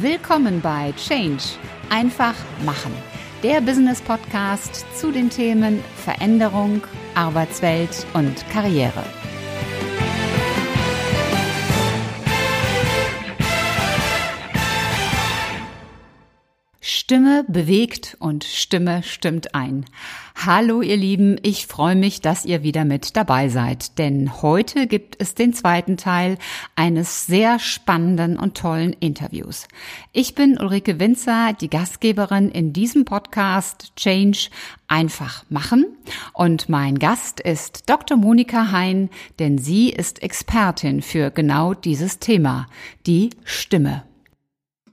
Willkommen bei Change. Einfach machen. Der Business Podcast zu den Themen Veränderung, Arbeitswelt und Karriere. Stimme bewegt und Stimme stimmt ein. Hallo ihr Lieben, ich freue mich, dass ihr wieder mit dabei seid, denn heute gibt es den zweiten Teil eines sehr spannenden und tollen Interviews. Ich bin Ulrike Winzer, die Gastgeberin in diesem Podcast Change einfach machen und mein Gast ist Dr. Monika Hein, denn sie ist Expertin für genau dieses Thema, die Stimme.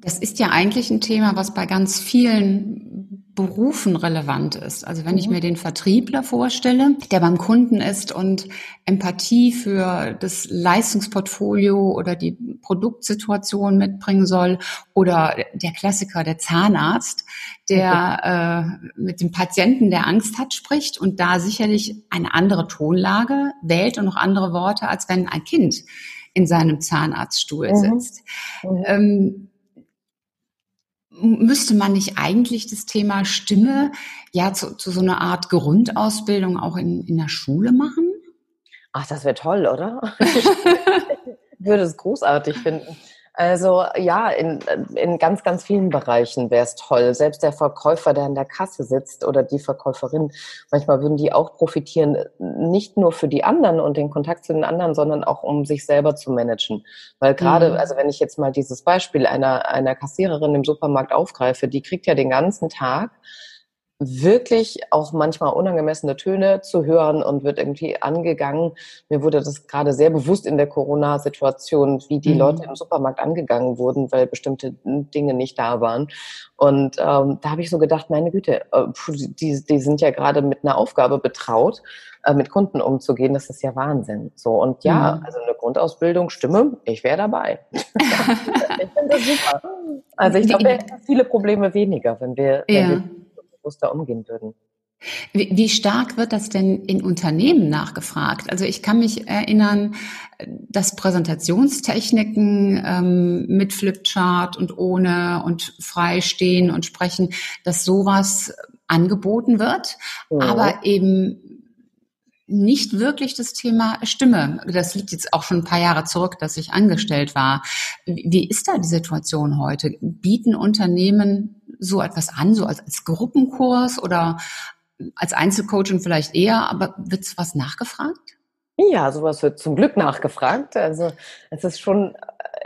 Das ist ja eigentlich ein Thema, was bei ganz vielen Berufen relevant ist. Also wenn ich mhm. mir den Vertriebler vorstelle, der beim Kunden ist und Empathie für das Leistungsportfolio oder die Produktsituation mitbringen soll oder der Klassiker, der Zahnarzt, der äh, mit dem Patienten, der Angst hat, spricht und da sicherlich eine andere Tonlage wählt und noch andere Worte, als wenn ein Kind in seinem Zahnarztstuhl mhm. sitzt. Mhm. Ähm, müsste man nicht eigentlich das Thema Stimme ja zu, zu so einer Art Grundausbildung auch in, in der Schule machen? Ach, das wäre toll, oder? ich würde es großartig finden. Also ja, in, in ganz, ganz vielen Bereichen wäre es toll. Selbst der Verkäufer, der an der Kasse sitzt oder die Verkäuferin, manchmal würden die auch profitieren, nicht nur für die anderen und den Kontakt zu den anderen, sondern auch um sich selber zu managen. Weil gerade, mhm. also wenn ich jetzt mal dieses Beispiel einer, einer Kassiererin im Supermarkt aufgreife, die kriegt ja den ganzen Tag wirklich auch manchmal unangemessene Töne zu hören und wird irgendwie angegangen. Mir wurde das gerade sehr bewusst in der Corona-Situation, wie die mhm. Leute im Supermarkt angegangen wurden, weil bestimmte Dinge nicht da waren. Und ähm, da habe ich so gedacht, meine Güte, äh, die, die sind ja gerade mit einer Aufgabe betraut, äh, mit Kunden umzugehen. Das ist ja Wahnsinn. So und ja, mhm. also eine Grundausbildung, Stimme, ich wäre dabei. ich finde das super. Also ich glaube, wir hätten viele Probleme weniger, wenn wir, ja. wenn wir bewusster umgehen würden. Wie, stark wird das denn in Unternehmen nachgefragt? Also ich kann mich erinnern, dass Präsentationstechniken ähm, mit Flipchart und ohne und freistehen und sprechen, dass sowas angeboten wird, ja. aber eben nicht wirklich das Thema Stimme. Das liegt jetzt auch schon ein paar Jahre zurück, dass ich angestellt war. Wie ist da die Situation heute? Bieten Unternehmen so etwas an, so als, als Gruppenkurs oder als Einzelcoaching vielleicht eher, aber wird was nachgefragt? Ja, sowas wird zum Glück nachgefragt. Also es ist schon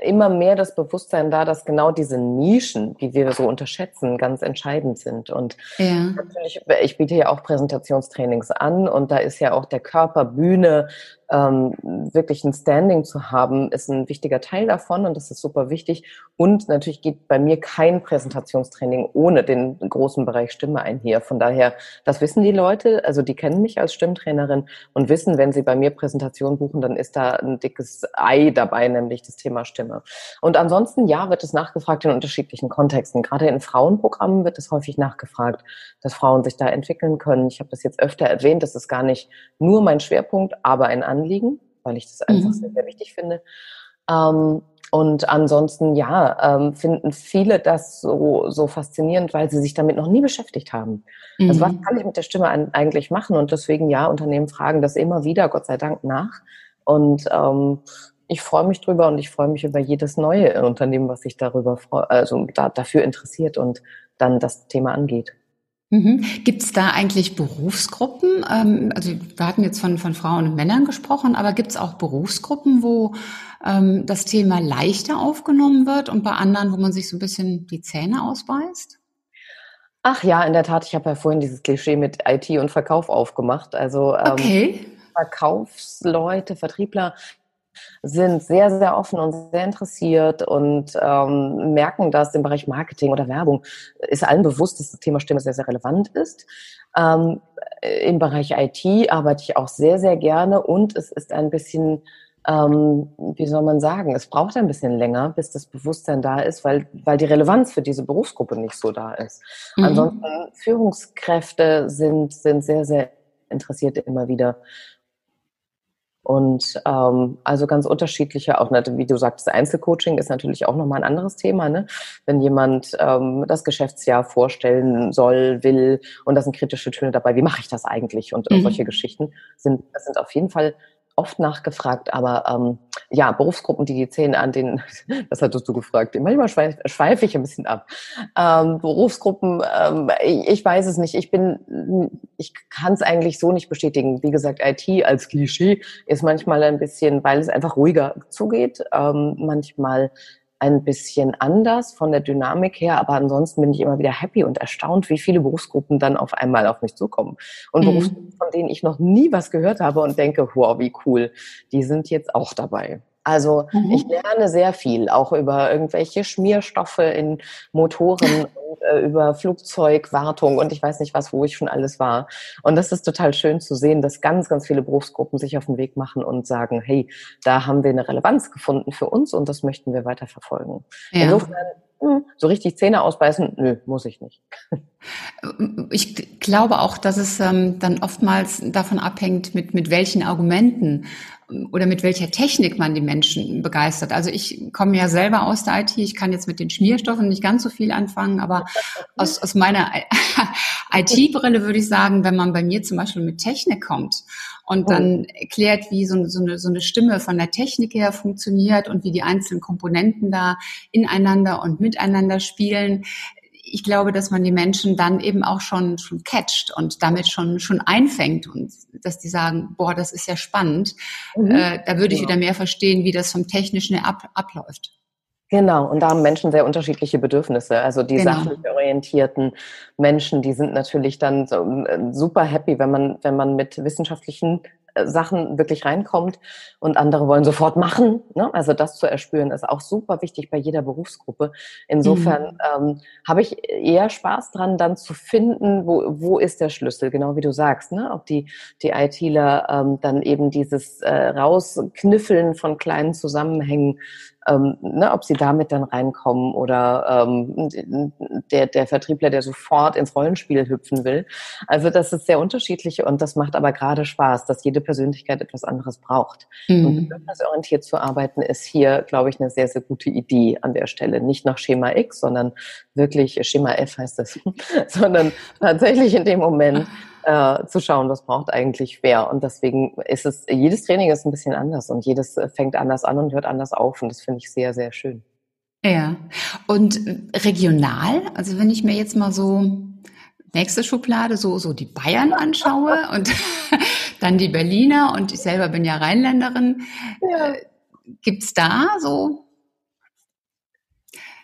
immer mehr das Bewusstsein da, dass genau diese Nischen, die wir so unterschätzen, ganz entscheidend sind. Und ja. natürlich, ich biete ja auch Präsentationstrainings an und da ist ja auch der Körper, Bühne, ähm, wirklich ein Standing zu haben, ist ein wichtiger Teil davon und das ist super wichtig. Und natürlich geht bei mir kein Präsentationstraining ohne den großen Bereich Stimme einher. Von daher, das wissen die Leute, also die kennen mich als Stimmtrainerin und wissen, wenn sie bei mir Präsentation buchen, dann ist da ein dickes Ei dabei, nämlich das Thema Stimme. Und ansonsten, ja, wird es nachgefragt in unterschiedlichen Kontexten. Gerade in Frauenprogrammen wird es häufig nachgefragt, dass Frauen sich da entwickeln können. Ich habe das jetzt öfter erwähnt, das ist gar nicht nur mein Schwerpunkt, aber ein Anliegen, weil ich das einfach mhm. sehr, sehr wichtig finde. Ähm, und ansonsten, ja, ähm, finden viele das so, so faszinierend, weil sie sich damit noch nie beschäftigt haben. Mhm. Also was mhm. kann ich mit der Stimme an, eigentlich machen? Und deswegen, ja, Unternehmen fragen das immer wieder, Gott sei Dank, nach. Und ähm, ich freue mich drüber und ich freue mich über jedes neue Unternehmen, was sich darüber, also da, dafür interessiert und dann das Thema angeht. Mhm. Gibt es da eigentlich Berufsgruppen? Ähm, also wir hatten jetzt von, von Frauen und Männern gesprochen, aber gibt es auch Berufsgruppen, wo ähm, das Thema leichter aufgenommen wird und bei anderen, wo man sich so ein bisschen die Zähne ausbeißt? Ach ja, in der Tat. Ich habe ja vorhin dieses Klischee mit IT und Verkauf aufgemacht. Also ähm, okay. Verkaufsleute, Vertriebler sind sehr, sehr offen und sehr interessiert und ähm, merken, dass im Bereich Marketing oder Werbung ist allen bewusst, dass das Thema Stimme sehr, sehr relevant ist. Ähm, Im Bereich IT arbeite ich auch sehr, sehr gerne und es ist ein bisschen ähm, wie soll man sagen, es braucht ein bisschen länger, bis das Bewusstsein da ist, weil, weil die Relevanz für diese Berufsgruppe nicht so da ist. Mhm. Ansonsten Führungskräfte sind, sind sehr, sehr interessiert immer wieder Und ähm, also ganz unterschiedliche, auch wie du sagst, Einzelcoaching ist natürlich auch nochmal ein anderes Thema. Ne? Wenn jemand ähm, das Geschäftsjahr vorstellen soll, will und da sind kritische Töne dabei, wie mache ich das eigentlich? Und mhm. solche Geschichten sind, das sind auf jeden Fall oft nachgefragt, aber ähm, ja, Berufsgruppen, die Zähne an den, das hattest du gefragt, manchmal schweife schweif ich ein bisschen ab. Ähm, Berufsgruppen, ähm, ich, ich weiß es nicht, ich bin, ich kann es eigentlich so nicht bestätigen. Wie gesagt, IT als Klischee ist manchmal ein bisschen, weil es einfach ruhiger zugeht, ähm, manchmal ein bisschen anders von der Dynamik her, aber ansonsten bin ich immer wieder happy und erstaunt, wie viele Berufsgruppen dann auf einmal auf mich zukommen. Und mhm. Berufsgruppen, von denen ich noch nie was gehört habe und denke, wow, wie cool, die sind jetzt auch dabei. Also mhm. ich lerne sehr viel, auch über irgendwelche Schmierstoffe in Motoren und äh, über Flugzeugwartung und ich weiß nicht was, wo ich schon alles war. Und das ist total schön zu sehen, dass ganz, ganz viele Berufsgruppen sich auf den Weg machen und sagen, hey, da haben wir eine Relevanz gefunden für uns und das möchten wir weiter verfolgen. Ja. Insofern hm, so richtig Zähne ausbeißen, nö, muss ich nicht. Ich glaube auch, dass es ähm, dann oftmals davon abhängt, mit, mit welchen Argumenten oder mit welcher Technik man die Menschen begeistert. Also ich komme ja selber aus der IT, ich kann jetzt mit den Schmierstoffen nicht ganz so viel anfangen, aber aus, aus meiner IT-Brille würde ich sagen, wenn man bei mir zum Beispiel mit Technik kommt und dann erklärt, wie so, so, eine, so eine Stimme von der Technik her funktioniert und wie die einzelnen Komponenten da ineinander und miteinander spielen, ich glaube, dass man die Menschen dann eben auch schon, schon catcht und damit schon, schon einfängt und dass die sagen, boah, das ist ja spannend. Mhm. Äh, da würde ich ja. wieder mehr verstehen, wie das vom Technischen ab, abläuft. Genau, und da haben Menschen sehr unterschiedliche Bedürfnisse. Also die genau. sachlich orientierten Menschen, die sind natürlich dann so, äh, super happy, wenn man, wenn man mit wissenschaftlichen Sachen wirklich reinkommt und andere wollen sofort machen. Ne? Also das zu erspüren ist auch super wichtig bei jeder Berufsgruppe. Insofern mhm. ähm, habe ich eher Spaß dran, dann zu finden, wo, wo ist der Schlüssel, genau wie du sagst, ne? ob die, die ITler ähm, dann eben dieses äh, Rauskniffeln von kleinen Zusammenhängen ähm, ne, ob sie damit dann reinkommen oder ähm, der, der Vertriebler, der sofort ins Rollenspiel hüpfen will. Also das ist sehr unterschiedlich und das macht aber gerade Spaß, dass jede Persönlichkeit etwas anderes braucht. Mhm. Und bedürfnisorientiert zu arbeiten ist hier, glaube ich, eine sehr, sehr gute Idee an der Stelle. Nicht nach Schema X, sondern wirklich, Schema F heißt es, sondern tatsächlich in dem Moment äh, zu schauen, was braucht eigentlich wer. Und deswegen ist es, jedes Training ist ein bisschen anders und jedes äh, fängt anders an und hört anders auf. Und das finde ich sehr, sehr schön. Ja. Und regional, also wenn ich mir jetzt mal so nächste Schublade, so, so die Bayern anschaue und dann die Berliner und ich selber bin ja Rheinländerin, ja. Äh, gibt's da so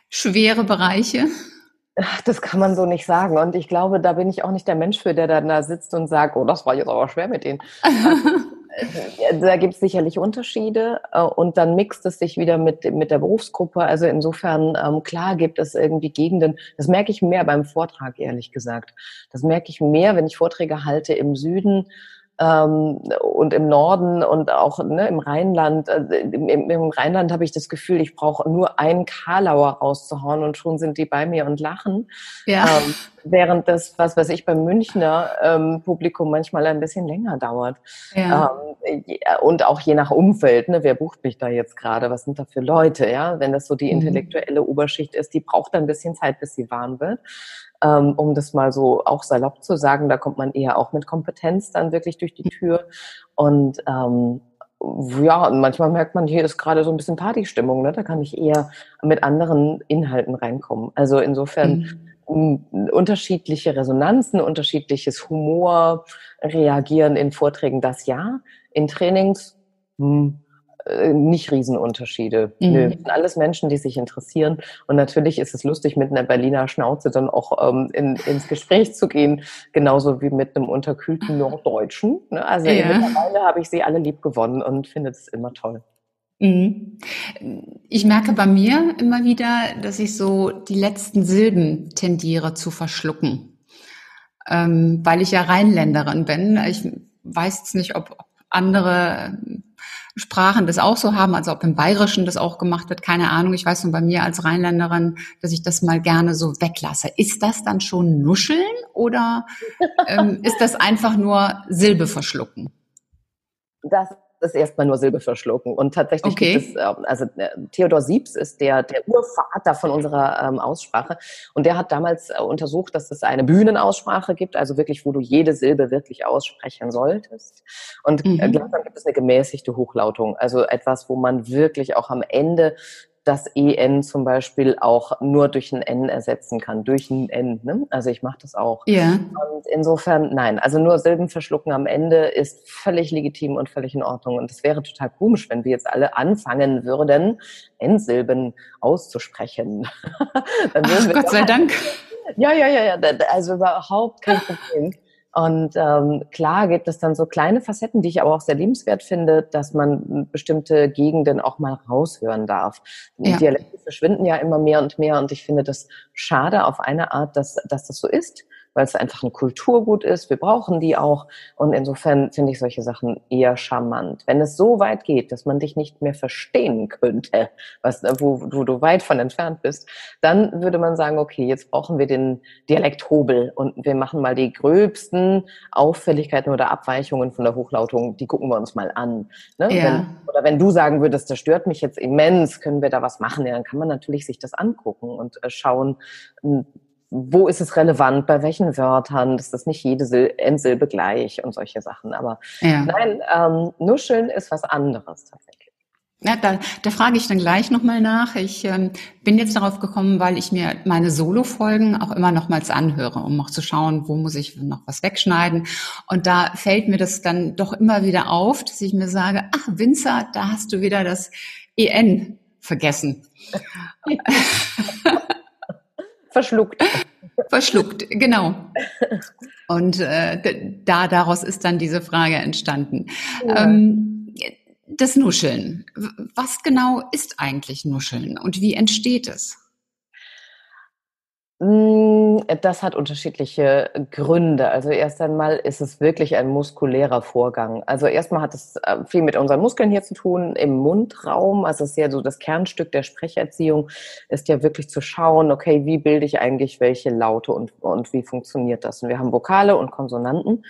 schwere Bereiche? Das kann man so nicht sagen. Und ich glaube, da bin ich auch nicht der Mensch für, der dann da sitzt und sagt, oh, das war jetzt aber schwer mit denen. da gibt es sicherlich Unterschiede äh, und dann mixt es sich wieder mit, mit der Berufsgruppe. Also insofern, ähm, klar gibt es irgendwie Gegenden, das merke ich mehr beim Vortrag, ehrlich gesagt. Das merke ich mehr, wenn ich Vorträge halte im Süden ähm, und im Norden und auch ne, im Rheinland. Äh, im, im, Rheinland habe ich das Gefühl, ich brauche nur einen Karlauer rauszuhauen und schon sind die bei mir und lachen. Ja. Ähm, während das, was weiß ich, beim Münchner ähm, Publikum manchmal ein bisschen länger dauert. Ja. Ähm, und auch je nach Umfeld, ne, wer bucht mich da jetzt gerade, was sind da für Leute, ja? Wenn das so die mhm. intellektuelle. Oberschicht ist, die braucht ein bisschen Zeit, bis sie warm wird ähm, um das mal so auch salopp zu sagen. Da kommt man eher auch mit Kompetenz dann wirklich durch die Tür. Und ähm, ja, manchmal merkt man, hier ist gerade so ein bisschen Partystimmung. Ne? Da kann ich eher mit anderen Inhalten reinkommen. Also insofern mhm. unterschiedliche Resonanzen, unterschiedliches Humor, reagieren in Vorträgen, das ja. In Trainings mh, hm, äh, nicht Riesenunterschiede. Mhm. Nö, sind alles Menschen, die sich interessieren. Und natürlich ist es lustig, mit einer Berliner Schnauze dann auch ähm, in, ins Gespräch zu gehen, genauso wie mit einem unterkühlten Norddeutschen. Ne? Also ja. mittlerweile habe ich sie alle lieb gewonnen und finde es immer toll. Mhm. Ich merke bei mir immer wieder, dass ich so die letzten Silben tendiere zu verschlucken, ähm, weil ich ja Rheinländerin bin. Ich weiß jetzt nicht, ob andere Sprachen das auch so haben, also ob im Bayerischen das auch gemacht wird, keine Ahnung. Ich weiß nur bei mir als Rheinländerin, dass ich das mal gerne so weglasse. Ist das dann schon Nuscheln oder ähm, ist das einfach nur Silbe verschlucken? Das ist erstmal nur Silbe verschlucken. Und tatsächlich okay. gibt es, ähm, also äh, Theodor Siebs ist der, der Urvater von unserer ähm, Aussprache. Und der hat damals äh, untersucht, dass es eine Bühnenaussprache gibt, also wirklich, wo du jede Silbe wirklich aussprechen solltest. Und mhm. gleichzeitig gibt es eine gemäßigte Hochlautung, also etwas, wo man wirklich auch am Ende das EN zum Beispiel auch nur durch ein N ersetzen kann, durch ein N. Ne? Also ich mache das auch. Ja. Und insofern, nein, also nur Silben verschlucken am Ende ist völlig legitim und völlig in Ordnung. Und es wäre total komisch, wenn wir jetzt alle anfangen würden, N-Silben auszusprechen. Ach, Gott sei Dank. Ja, ja, ja, ja, also überhaupt kein Problem. Und ähm, klar gibt es dann so kleine Facetten, die ich aber auch sehr liebenswert finde, dass man bestimmte Gegenden auch mal raushören darf. Ja. Dialekte verschwinden ja immer mehr und mehr und ich finde das schade auf eine Art, dass, dass das so ist weil es einfach ein Kulturgut ist. Wir brauchen die auch. Und insofern finde ich solche Sachen eher charmant. Wenn es so weit geht, dass man dich nicht mehr verstehen könnte, was, wo, wo du weit von entfernt bist, dann würde man sagen, okay, jetzt brauchen wir den Dialekthobel und wir machen mal die gröbsten Auffälligkeiten oder Abweichungen von der Hochlautung, die gucken wir uns mal an. Ne? Ja. Wenn, oder wenn du sagen würdest, das stört mich jetzt immens, können wir da was machen? Ja, dann kann man natürlich sich das angucken und äh, schauen, wo ist es relevant, bei welchen Wörtern, ist das nicht jede Sil Endsilbe gleich und solche Sachen. Aber ja. nein, ähm, Nuscheln ist was anderes tatsächlich. Ja, da, da frage ich dann gleich nochmal nach. Ich ähm, bin jetzt darauf gekommen, weil ich mir meine Solo-Folgen auch immer nochmals anhöre, um auch zu schauen, wo muss ich noch was wegschneiden. Und da fällt mir das dann doch immer wieder auf, dass ich mir sage, ach, Winzer, da hast du wieder das EN vergessen. Verschluckt. Verschluckt, genau. Und äh, da daraus ist dann diese Frage entstanden. Ja. Ähm, das Nuscheln. Was genau ist eigentlich Nuscheln und wie entsteht es? Mm, das hat unterschiedliche Gründe. Also erst einmal ist es wirklich ein muskulärer Vorgang. Also erstmal hat es äh, viel mit unseren Muskeln hier zu tun im Mundraum. Also es ist ja so das Kernstück der Sprecherziehung ist ja wirklich zu schauen, okay, wie bilde ich eigentlich welche Laute und, und wie funktioniert das? Und wir haben Vokale und Konsonanten.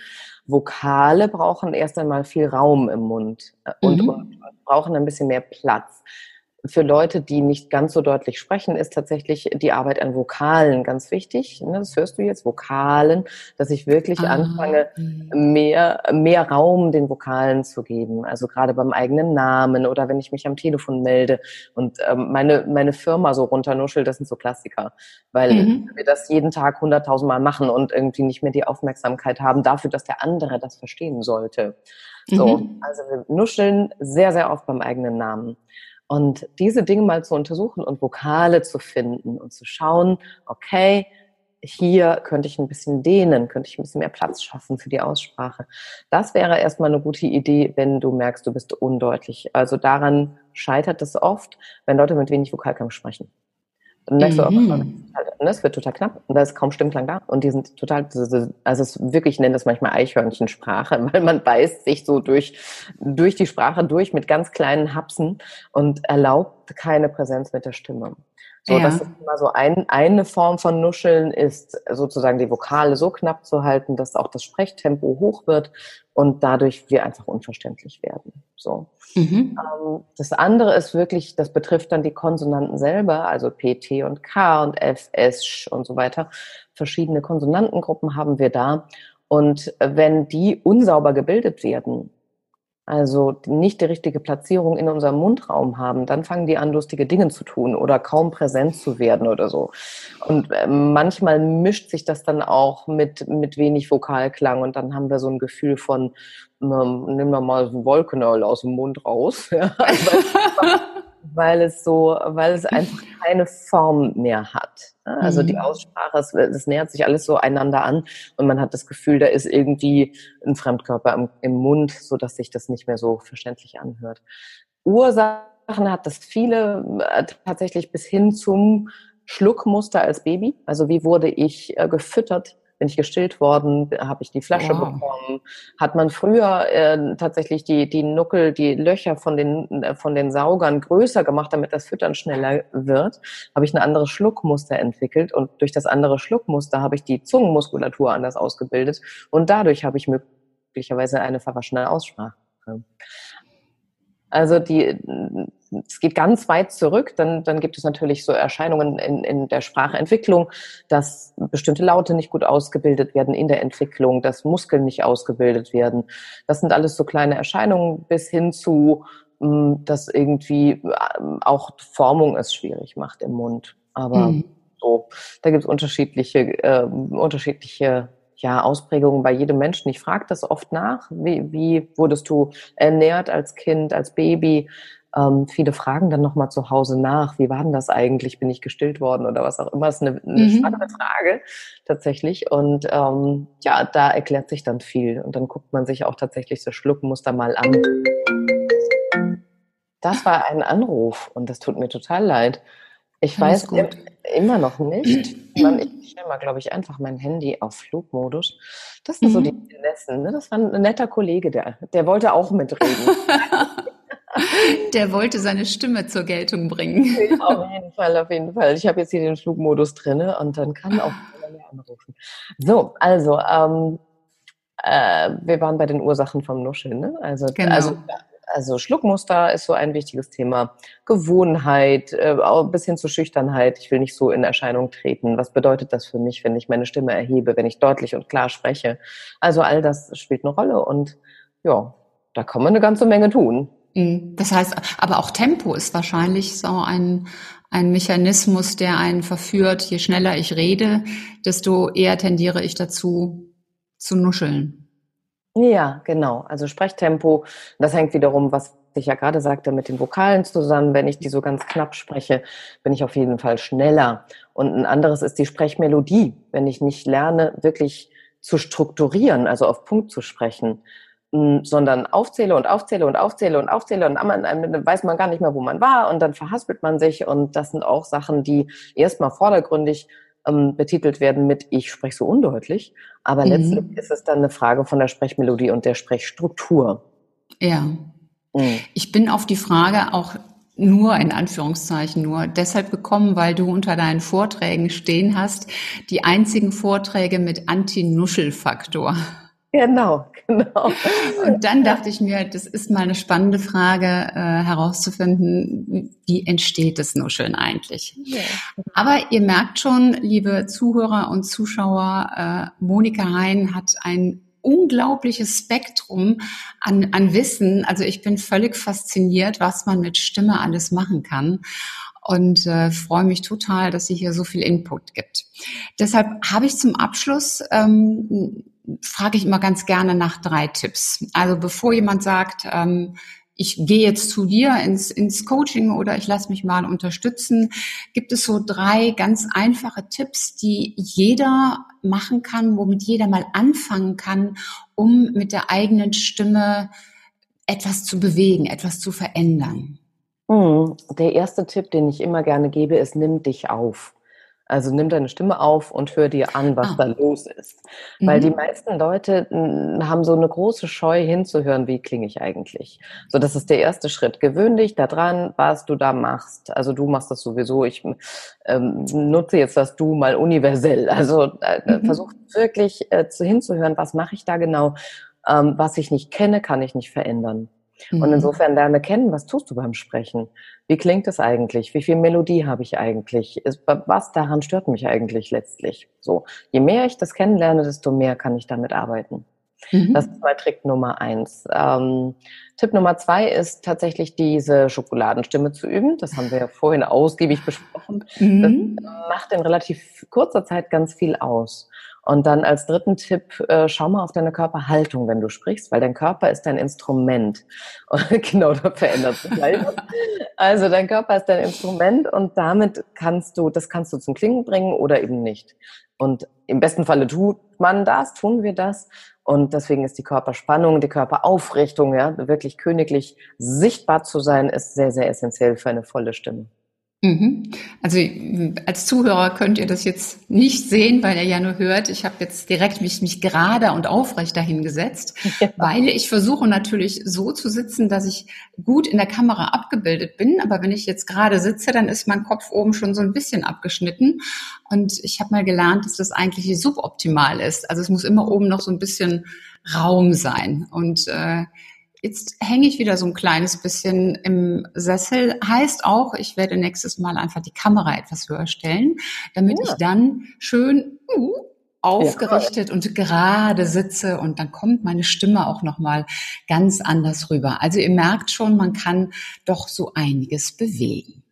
Vokale brauchen erst einmal viel Raum im Mund äh, und, mhm. und brauchen ein bisschen mehr Platz für Leute, die nicht ganz so deutlich sprechen, ist tatsächlich die Arbeit an Vokalen ganz wichtig. Ne, das hörst du jetzt, Vokalen, dass ich wirklich ah. anfange, mehr, mehr Raum den Vokalen zu geben. Also gerade beim eigenen Namen oder wenn ich mich am Telefon melde und ähm, meine, meine Firma so runternuschel, das sind so Klassiker. Weil mhm. wir das jeden Tag hunderttausendmal machen und irgendwie nicht mehr die Aufmerksamkeit haben dafür, dass der andere das verstehen sollte. So, mhm. also wir nuscheln sehr, sehr oft beim eigenen Namen. Und diese Dinge mal zu untersuchen und Vokale zu finden und zu schauen, okay, hier könnte ich ein bisschen dehnen, könnte ich ein bisschen mehr Platz schaffen für die Aussprache. Das wäre erstmal eine gute Idee, wenn du merkst, du bist undeutlich. Also daran scheitert es oft, wenn Leute mit wenig Vokalkampf sprechen. Dann merkst mhm. du, oh, es wird total knapp und da ist kaum Stimmklang da. Und die sind total, also es wirklich, ich nenne das manchmal Eichhörnchensprache, weil man beißt sich so durch, durch die Sprache durch mit ganz kleinen Hapsen und erlaubt keine Präsenz mit der Stimme. So, ja. das ist immer so ein, eine Form von Nuscheln ist sozusagen die Vokale so knapp zu halten, dass auch das Sprechtempo hoch wird und dadurch wir einfach unverständlich werden. So. Mhm. Ähm, das andere ist wirklich, das betrifft dann die Konsonanten selber, also P, T und K und F, S, Sch und so weiter. Verschiedene Konsonantengruppen haben wir da. Und wenn die unsauber gebildet werden, also nicht die richtige Platzierung in unserem Mundraum haben, dann fangen die an, lustige Dinge zu tun oder kaum präsent zu werden oder so. Und äh, manchmal mischt sich das dann auch mit, mit wenig Vokalklang und dann haben wir so ein Gefühl von, ähm, nimm doch mal Wolkenöl aus dem Mund raus. weil es so, weil es einfach keine Form mehr hat. Also die mhm. Aussprache, es, es nähert sich alles so einander an und man hat das Gefühl, da ist irgendwie ein Fremdkörper im, im Mund, so dass sich das nicht mehr so verständlich anhört. Ursachen hat das viele äh, tatsächlich bis hin zum Schluckmuster als Baby. Also wie wurde ich äh, gefüttert? Bin ich gestillt worden, habe ich die Flasche wow. bekommen. Hat man früher äh, tatsächlich die, die Nuckel, die Löcher von den, äh, von den Saugern größer gemacht, damit das Füttern schneller wird, habe ich ein anderes Schluckmuster entwickelt und durch das andere Schluckmuster habe ich die Zungenmuskulatur anders ausgebildet und dadurch habe ich möglicherweise eine verwaschene Aussprache. Also die, es geht ganz weit zurück. Dann, dann gibt es natürlich so Erscheinungen in, in der Sprachentwicklung, dass bestimmte Laute nicht gut ausgebildet werden in der Entwicklung, dass Muskeln nicht ausgebildet werden. Das sind alles so kleine Erscheinungen bis hin zu, hm, dass irgendwie ähm, auch Formung es schwierig macht im Mund. Aber mhm. so, da gibt es unterschiedliche, äh, unterschiedliche ja, Ausprägungen bei jedem Menschen. Ich frage das oft nach. Wie, wie wurdest du ernährt als Kind, als Baby? Ähm, viele fragen dann nochmal zu Hause nach, wie war denn das eigentlich? Bin ich gestillt worden oder was auch immer? Das ist eine, eine mhm. spannende Frage tatsächlich. Und ähm, ja, da erklärt sich dann viel. Und dann guckt man sich auch tatsächlich das Schluckmuster mal an. Das war ein Anruf und das tut mir total leid. Ich Alles weiß gut. immer noch nicht. Man, ich stelle mal, glaube ich, einfach mein Handy auf Flugmodus. Das sind mhm. so die Finessen. Ne? Das war ein netter Kollege, der, der wollte auch mitreden. Der wollte seine Stimme zur Geltung bringen. auf jeden Fall, auf jeden Fall. Ich habe jetzt hier den Flugmodus drin und dann kann auch mehr anrufen. So, also ähm, äh, wir waren bei den Ursachen vom Nuscheln. Ne? Also, genau. also also Schluckmuster ist so ein wichtiges Thema. Gewohnheit, äh, bis hin zur Schüchternheit. Ich will nicht so in Erscheinung treten. Was bedeutet das für mich, wenn ich meine Stimme erhebe, wenn ich deutlich und klar spreche? Also all das spielt eine Rolle und ja, da kann man eine ganze Menge tun. Mhm. Das heißt, aber auch Tempo ist wahrscheinlich so ein, ein Mechanismus, der einen verführt. Je schneller ich rede, desto eher tendiere ich dazu, zu nuscheln. Ja, genau. Also Sprechtempo, das hängt wiederum, was ich ja gerade sagte, mit den Vokalen zusammen. Wenn ich die so ganz knapp spreche, bin ich auf jeden Fall schneller. Und ein anderes ist die Sprechmelodie. Wenn ich nicht lerne, wirklich zu strukturieren, also auf Punkt zu sprechen, sondern aufzähle und aufzähle und aufzähle und aufzähle und dann weiß man gar nicht mehr, wo man war und dann verhaspelt man sich und das sind auch Sachen, die erstmal vordergründig ähm, betitelt werden mit ich spreche so undeutlich, aber mhm. letztlich ist es dann eine Frage von der Sprechmelodie und der Sprechstruktur. Ja. Mhm. Ich bin auf die Frage auch nur in Anführungszeichen nur deshalb gekommen, weil du unter deinen Vorträgen stehen hast, die einzigen Vorträge mit Anti-Nuschel-Faktor. Genau, genau. Und dann dachte ich mir, das ist mal eine spannende Frage äh, herauszufinden, wie entsteht das Nuscheln eigentlich? Ja. Aber ihr merkt schon, liebe Zuhörer und Zuschauer, äh, Monika Hein hat ein unglaubliches Spektrum an, an Wissen. Also ich bin völlig fasziniert, was man mit Stimme alles machen kann und äh, freue mich total, dass sie hier so viel Input gibt. Deshalb habe ich zum Abschluss ähm, frage ich immer ganz gerne nach drei Tipps. Also bevor jemand sagt, ähm, ich gehe jetzt zu dir ins, ins Coaching oder ich lasse mich mal unterstützen, gibt es so drei ganz einfache Tipps, die jeder machen kann, womit jeder mal anfangen kann, um mit der eigenen Stimme etwas zu bewegen, etwas zu verändern. Hm, der erste Tipp, den ich immer gerne gebe, ist, nimm dich auf. Also nimm deine Stimme auf und hör dir an, was ah. da los ist. Mhm. Weil die mhm. meisten Leute hm, haben so eine große Scheu hinzuhören, wie klinge ich eigentlich. So, das ist der erste Schritt. Gewöhn dich daran, was du da machst. Also du machst das sowieso. Ich ähm, nutze jetzt das Du mal universell. Also äh, äh mhm. versuch wirklich äh, zu, hinzuhören, was mache ich da genau. Ähm, was ich nicht kenne, kann ich nicht verändern. Mhm. Und insofern lerne kennen, was tust du beim Sprechen? Wie klingt es eigentlich? Wie viel Melodie habe ich eigentlich? Was daran stört mich eigentlich letztlich? So, je mehr ich das kennenlerne, desto mehr kann ich damit arbeiten. Mhm. Das ist mal Trick Nummer eins. Ähm, Tipp Nummer zwei ist tatsächlich diese Schokoladenstimme zu üben. Das haben wir ja vorhin ausgiebig besprochen. Mhm. Das macht in relativ kurzer Zeit ganz viel aus. Und dann als dritten Tipp, äh, schau mal auf deine Körperhaltung, wenn du sprichst, weil dein Körper ist dein Instrument. Genau, da verändert sich gleich. Also dein Körper ist dein Instrument und damit kannst du, das kannst du zum Klingen bringen oder eben nicht. Und im besten Falle tut man das, tun wir das. Und deswegen ist die Körperspannung, die Körperaufrichtung, ja, wirklich königlich sichtbar zu sein, ist sehr, sehr essentiell für eine volle Stimme. Mhm. Also als Zuhörer könnt ihr das jetzt nicht sehen, weil ihr ja nur hört. Ich habe jetzt direkt mich, mich gerade und aufrecht dahingesetzt, ja. weil ich versuche natürlich so zu sitzen, dass ich gut in der Kamera abgebildet bin. Aber wenn ich jetzt gerade sitze, dann ist mein Kopf oben schon so ein bisschen abgeschnitten. Und ich habe mal gelernt, dass das eigentlich suboptimal ist. Also es muss immer oben noch so ein bisschen Raum sein. Und äh, Jetzt hänge ich wieder so ein kleines bisschen im Sessel. Heißt auch, ich werde nächstes Mal einfach die Kamera etwas höher stellen, damit ja. ich dann schön uh, aufgerichtet ja. und gerade sitze und dann kommt meine Stimme auch noch mal ganz anders rüber. Also ihr merkt schon, man kann doch so einiges bewegen.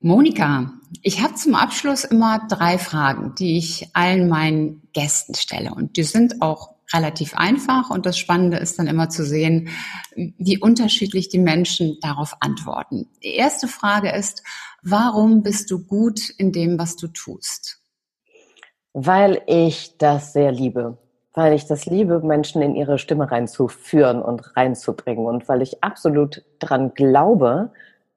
Monika, ich habe zum Abschluss immer drei Fragen, die ich allen meinen Gästen stelle. Und die sind auch relativ einfach. Und das Spannende ist dann immer zu sehen, wie unterschiedlich die Menschen darauf antworten. Die erste Frage ist, warum bist du gut in dem, was du tust? Weil ich das sehr liebe. Weil ich das liebe, Menschen in ihre Stimme reinzuführen und reinzubringen. Und weil ich absolut daran glaube,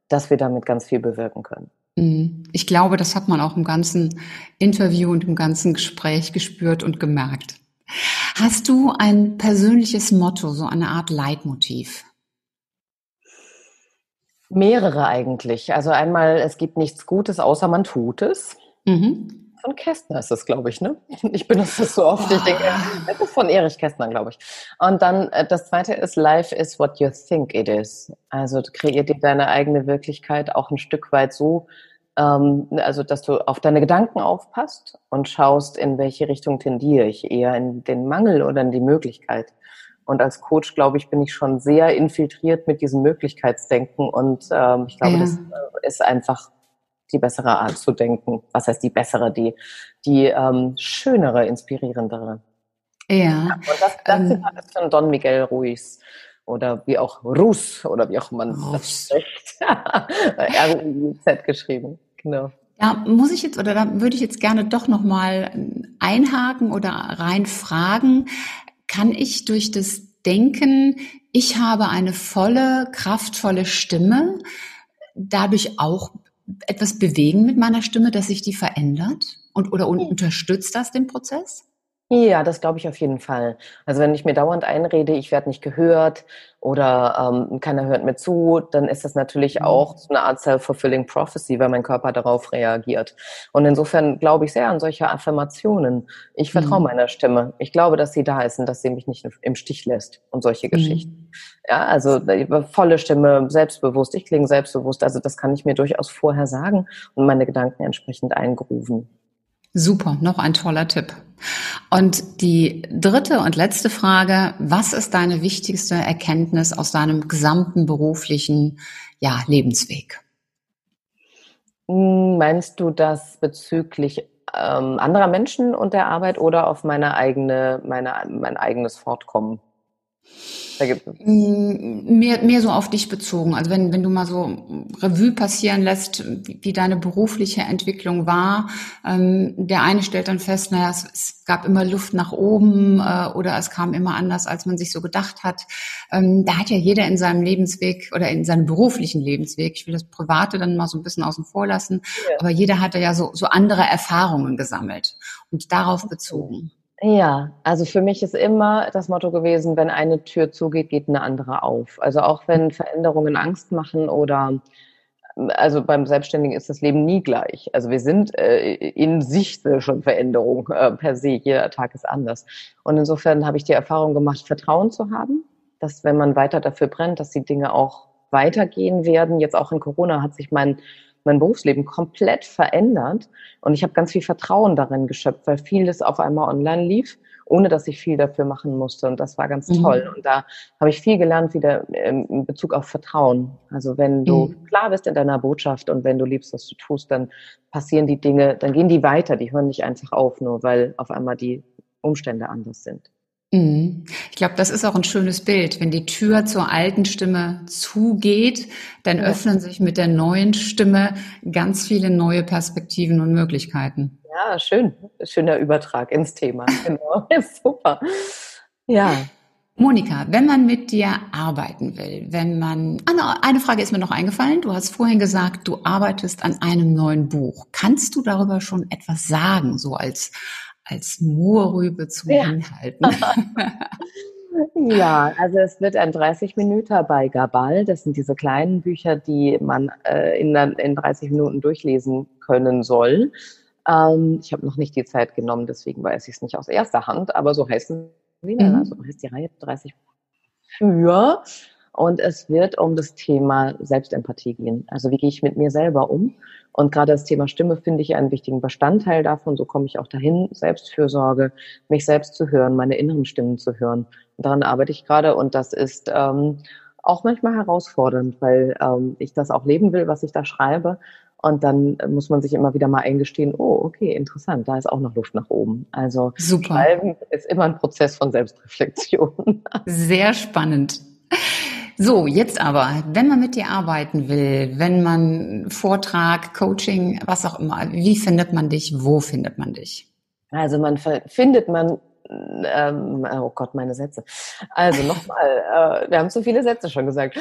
dass wir damit ganz viel bewirken können. Mhm. Ich glaube, das hat man auch im ganzen Interview und im ganzen Gespräch gespürt und gemerkt. Hast du ein persönliches Motto, so eine Art Leitmotiv? Mehrere eigentlich. Also einmal, es gibt nichts Gutes, außer man tut es. Mhm von Kästner ist das, glaube ich, ne? Ich benutze das so oft. Ich denke, das ist von Erich Kästner, glaube ich. Und dann äh, das zweite ist, Life is what you think it is. Also kreiert dir deine eigene Wirklichkeit auch ein Stück weit so, ähm, also dass du auf deine Gedanken aufpasst und schaust, in welche Richtung tendiere ich, eher in den Mangel oder in die Möglichkeit. Und als Coach, glaube ich, bin ich schon sehr infiltriert mit diesem Möglichkeitsdenken und ähm, ich glaube, ja. das äh, ist einfach die bessere Art zu denken. Was heißt die bessere, die, die ähm, schönere, inspirierendere. Ja. ja und das, das ähm, ist von Don Miguel Ruiz oder wie auch Rus oder wie auch man Rus. das spricht. R-U-Z geschrieben, genau. Da muss ich jetzt oder da würde ich jetzt gerne doch noch mal einhaken oder rein fragen, kann ich durch das Denken, ich habe eine volle, kraftvolle Stimme, dadurch auch etwas bewegen mit meiner Stimme, dass sich die verändert? Und, oder unterstützt das den Prozess? Ja, das glaube ich auf jeden Fall. Also wenn ich mir dauernd einrede, ich werde nicht gehört oder ähm, keiner hört mir zu, dann ist das natürlich mhm. auch so eine Art self-fulfilling prophecy, weil mein Körper darauf reagiert. Und insofern glaube ich sehr an solche Affirmationen. Ich vertraue mhm. meiner Stimme. Ich glaube, dass sie da ist und dass sie mich nicht im Stich lässt und solche mhm. Geschichten. Ja, also äh, volle Stimme, selbstbewusst. Ich klinge selbstbewusst. Also das kann ich mir durchaus vorher sagen und meine Gedanken entsprechend eingrooven. Super, noch ein toller Tipp. Und die dritte und letzte Frage, was ist deine wichtigste Erkenntnis aus deinem gesamten beruflichen ja, Lebensweg? Hm, meinst du das bezüglich ähm, anderer Menschen und der Arbeit oder auf meine eigene, meine, mein eigenes Fortkommen? Mm, mehr, mehr so auf dich bezogen. Also wenn, wenn du mal so Revue passieren lässt, wie, wie deine berufliche Entwicklung war. Ähm, der eine stellt dann fest, naja, es, es gab immer Luft nach oben äh, oder es kam immer anders, als man sich so gedacht hat. Ähm, da hat ja jeder in seinem Lebensweg oder in seinem beruflichen Lebensweg, ich will das Private dann mal so ein bisschen außen vor lassen, ja. aber jeder hatte ja so, so andere Erfahrungen gesammelt und darauf bezogen. Ja, also für mich ist immer das Motto gewesen, wenn eine Tür zugeht, geht eine andere auf. Also auch wenn Veränderungen Angst machen oder also beim Selbstständigen ist das Leben nie gleich. Also wir sind äh, in sich schon Veränderung äh, per se. Jeder Tag ist anders. Und insofern habe ich die Erfahrung gemacht, Vertrauen zu haben, dass wenn man weiter dafür brennt, dass die Dinge auch weitergehen werden. Jetzt auch in Corona hat sich mein mein Berufsleben komplett verändert und ich habe ganz viel Vertrauen darin geschöpft, weil vieles auf einmal online lief, ohne dass ich viel dafür machen musste und das war ganz mhm. toll und da habe ich viel gelernt wieder in Bezug auf Vertrauen. Also wenn du mhm. klar bist in deiner Botschaft und wenn du liebst, was du tust, dann passieren die Dinge, dann gehen die weiter, die hören nicht einfach auf, nur weil auf einmal die Umstände anders sind. Mhm. Ich glaube, das ist auch ein schönes Bild. Wenn die Tür zur alten Stimme zugeht, dann ja. öffnen sich mit der neuen Stimme ganz viele neue Perspektiven und Möglichkeiten. Ja, schön. Schöner Übertrag ins Thema. Genau. Super. Ja. Monika, wenn man mit dir arbeiten will, wenn man, ah, eine Frage ist mir noch eingefallen. Du hast vorhin gesagt, du arbeitest an einem neuen Buch. Kannst du darüber schon etwas sagen, so als als Moorrübe zu ja. hinhalten. ja, also es wird ein 30 Minuten bei Gabal. Das sind diese kleinen Bücher, die man äh, in, in 30 Minuten durchlesen können soll. Ähm, ich habe noch nicht die Zeit genommen, deswegen weiß ich es nicht aus erster Hand, aber so heißen sie. Mhm. Also heißt die Reihe 30 für. Und es wird um das Thema Selbstempathie gehen. Also wie gehe ich mit mir selber um? Und gerade das Thema Stimme finde ich einen wichtigen Bestandteil davon. So komme ich auch dahin, Selbstfürsorge, mich selbst zu hören, meine inneren Stimmen zu hören. Und daran arbeite ich gerade und das ist ähm, auch manchmal herausfordernd, weil ähm, ich das auch leben will, was ich da schreibe. Und dann muss man sich immer wieder mal eingestehen, oh, okay, interessant, da ist auch noch Luft nach oben. Also Super. Schreiben ist immer ein Prozess von Selbstreflexion. Sehr spannend. So, jetzt aber, wenn man mit dir arbeiten will, wenn man Vortrag, Coaching, was auch immer, wie findet man dich? Wo findet man dich? Also man findet man ähm, oh Gott, meine Sätze. Also nochmal, äh, wir haben zu viele Sätze schon gesagt.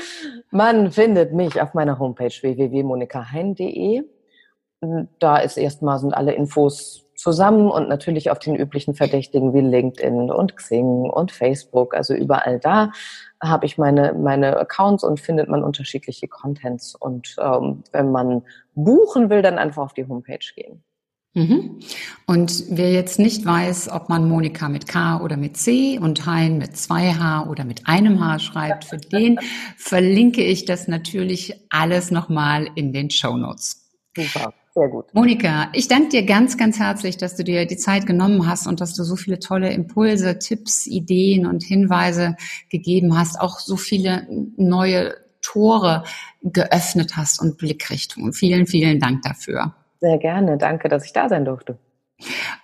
Man findet mich auf meiner Homepage www.monikahein.de. Da ist erstmal sind alle Infos zusammen und natürlich auf den üblichen Verdächtigen wie LinkedIn und Xing und Facebook, also überall da habe ich meine, meine Accounts und findet man unterschiedliche Contents. Und ähm, wenn man buchen will, dann einfach auf die Homepage gehen. Mhm. Und wer jetzt nicht weiß, ob man Monika mit K oder mit C und Hein mit zwei H oder mit einem H schreibt, für den verlinke ich das natürlich alles nochmal in den Show Notes. Super. Sehr gut. Monika, ich danke dir ganz, ganz herzlich, dass du dir die Zeit genommen hast und dass du so viele tolle Impulse, Tipps, Ideen und Hinweise gegeben hast, auch so viele neue Tore geöffnet hast und Blickrichtungen. Vielen, vielen Dank dafür. Sehr gerne. Danke, dass ich da sein durfte.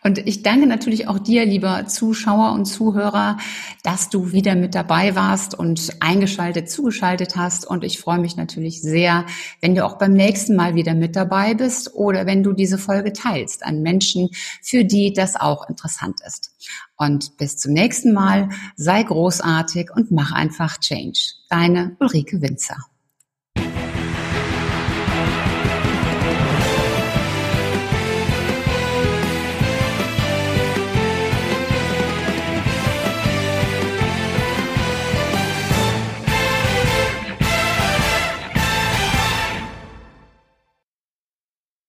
Und ich danke natürlich auch dir, lieber Zuschauer und Zuhörer, dass du wieder mit dabei warst und eingeschaltet, zugeschaltet hast. Und ich freue mich natürlich sehr, wenn du auch beim nächsten Mal wieder mit dabei bist oder wenn du diese Folge teilst an Menschen, für die das auch interessant ist. Und bis zum nächsten Mal, sei großartig und mach einfach Change. Deine Ulrike Winzer.